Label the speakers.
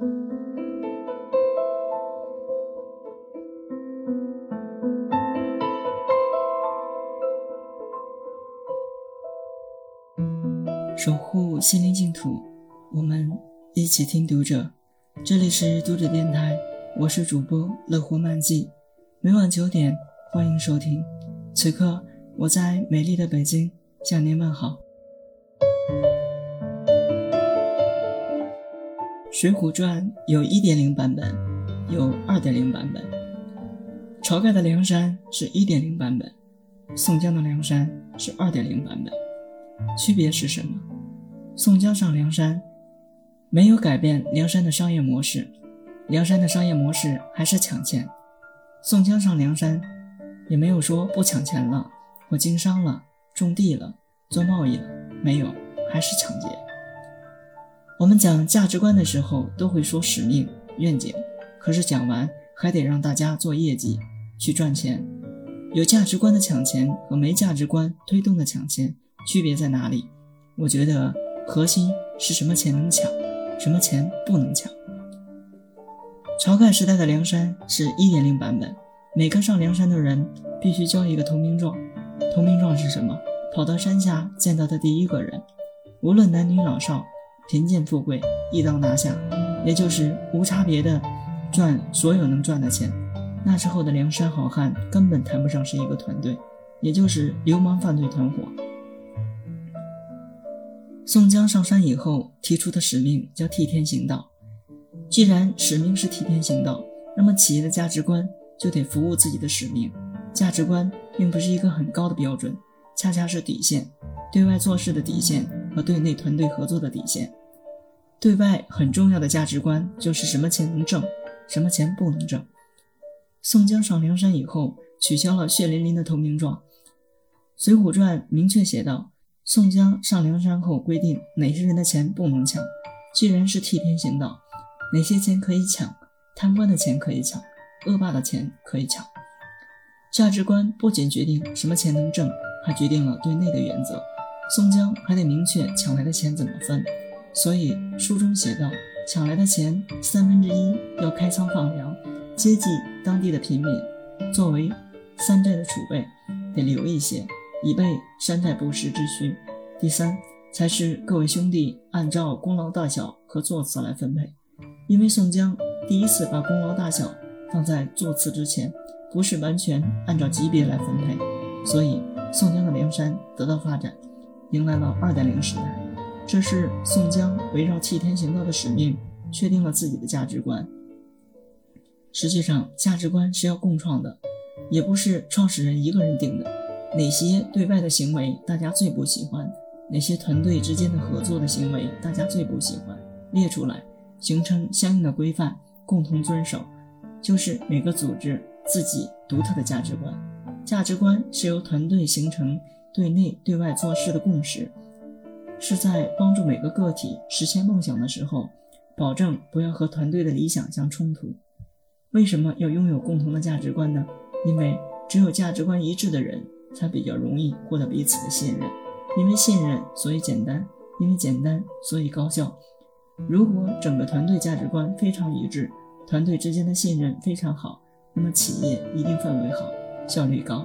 Speaker 1: 守护心灵净土，我们一起听读者。这里是读者电台，我是主播乐活漫记。每晚九点，欢迎收听。此刻我在美丽的北京向您问好。《水浒传》有一点零版本，有二点零版本。晁盖的梁山是一点零版本，宋江的梁山是二点零版本。区别是什么？宋江上梁山，没有改变梁山的商业模式，梁山的商业模式还是抢钱。宋江上梁山，也没有说不抢钱了，或经商了，种地了，做贸易了，没有，还是抢劫。我们讲价值观的时候，都会说使命、愿景，可是讲完还得让大家做业绩，去赚钱。有价值观的抢钱和没价值观推动的抢钱。区别在哪里？我觉得核心是什么钱能抢，什么钱不能抢。晁盖时代的梁山是一点零版本，每个上梁山的人必须交一个投名状。投名状是什么？跑到山下见到的第一个人，无论男女老少、贫贱富贵，一刀拿下，也就是无差别的赚所有能赚的钱。那时候的梁山好汉根本谈不上是一个团队，也就是流氓犯罪团伙。宋江上山以后提出的使命叫替天行道。既然使命是替天行道，那么企业的价值观就得服务自己的使命。价值观并不是一个很高的标准，恰恰是底线，对外做事的底线和对内团队合作的底线。对外很重要的价值观就是什么钱能挣，什么钱不能挣。宋江上梁山以后取消了血淋淋的投名状，《水浒传》明确写道。宋江上梁山后规定哪些人的钱不能抢。既然是替天行道，哪些钱可以抢？贪官的钱可以抢，恶霸的钱可以抢。价值观不仅决定什么钱能挣，还决定了对内的原则。宋江还得明确抢来的钱怎么分。所以书中写道：抢来的钱三分之一要开仓放粮，接济当地的贫民，作为山寨的储备，得留一些。以备山寨不时之需。第三，才是各位兄弟按照功劳大小和座次来分配。因为宋江第一次把功劳大小放在座次之前，不是完全按照级别来分配，所以宋江的梁山得到发展，迎来了二点零时代。这是宋江围绕替天行道的使命，确定了自己的价值观。实际上，价值观是要共创的，也不是创始人一个人定的。哪些对外的行为大家最不喜欢？哪些团队之间的合作的行为大家最不喜欢？列出来，形成相应的规范，共同遵守，就是每个组织自己独特的价值观。价值观是由团队形成对内对外做事的共识，是在帮助每个个体实现梦想的时候，保证不要和团队的理想相冲突。为什么要拥有共同的价值观呢？因为只有价值观一致的人。才比较容易获得彼此的信任，因为信任，所以简单；因为简单，所以高效。如果整个团队价值观非常一致，团队之间的信任非常好，那么企业一定氛围好，效率高。